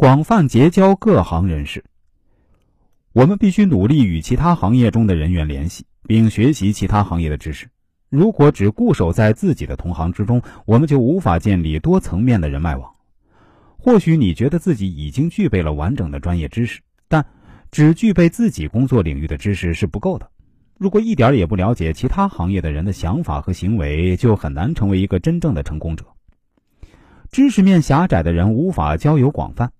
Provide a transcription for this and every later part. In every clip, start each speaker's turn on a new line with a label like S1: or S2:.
S1: 广泛结交各行人士。我们必须努力与其他行业中的人员联系，并学习其他行业的知识。如果只固守在自己的同行之中，我们就无法建立多层面的人脉网。或许你觉得自己已经具备了完整的专业知识，但只具备自己工作领域的知识是不够的。如果一点也不了解其他行业的人的想法和行为，就很难成为一个真正的成功者。知识面狭窄的人无法交友广泛，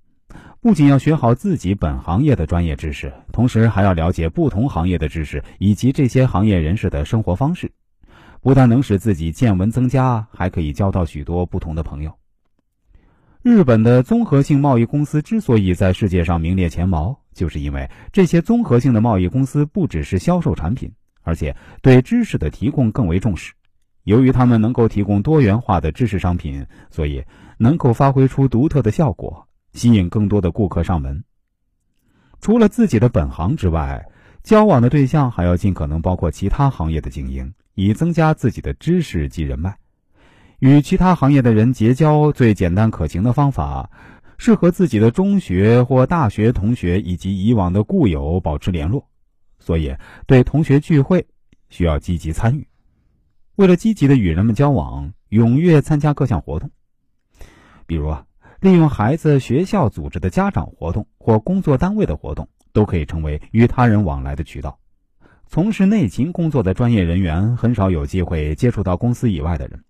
S1: 不仅要学好自己本行业的专业知识，同时还要了解不同行业的知识以及这些行业人士的生活方式。不但能使自己见闻增加，还可以交到许多不同的朋友。日本的综合性贸易公司之所以在世界上名列前茅，就是因为这些综合性的贸易公司不只是销售产品，而且对知识的提供更为重视。由于他们能够提供多元化的知识商品，所以能够发挥出独特的效果，吸引更多的顾客上门。除了自己的本行之外，交往的对象还要尽可能包括其他行业的精英。以增加自己的知识及人脉，与其他行业的人结交最简单可行的方法，是和自己的中学或大学同学以及以往的故友保持联络。所以，对同学聚会需要积极参与。为了积极的与人们交往，踊跃参加各项活动，比如啊，利用孩子学校组织的家长活动或工作单位的活动，都可以成为与他人往来的渠道。从事内勤工作的专业人员很少有机会接触到公司以外的人，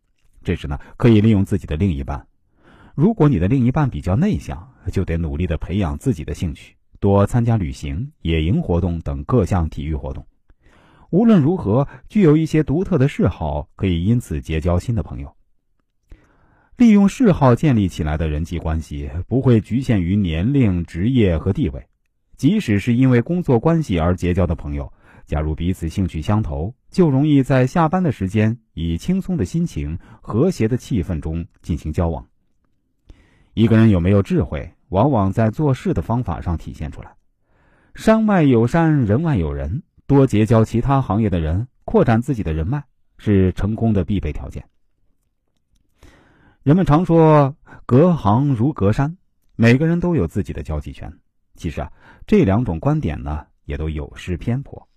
S1: 这时呢，可以利用自己的另一半。如果你的另一半比较内向，就得努力的培养自己的兴趣，多参加旅行、野营活动等各项体育活动。无论如何，具有一些独特的嗜好，可以因此结交新的朋友。利用嗜好建立起来的人际关系，不会局限于年龄、职业和地位，即使是因为工作关系而结交的朋友。假如彼此兴趣相投，就容易在下班的时间以轻松的心情、和谐的气氛中进行交往。一个人有没有智慧，往往在做事的方法上体现出来。山外有山，人外有人，多结交其他行业的人，扩展自己的人脉，是成功的必备条件。人们常说“隔行如隔山”，每个人都有自己的交际圈。其实啊，这两种观点呢，也都有失偏颇。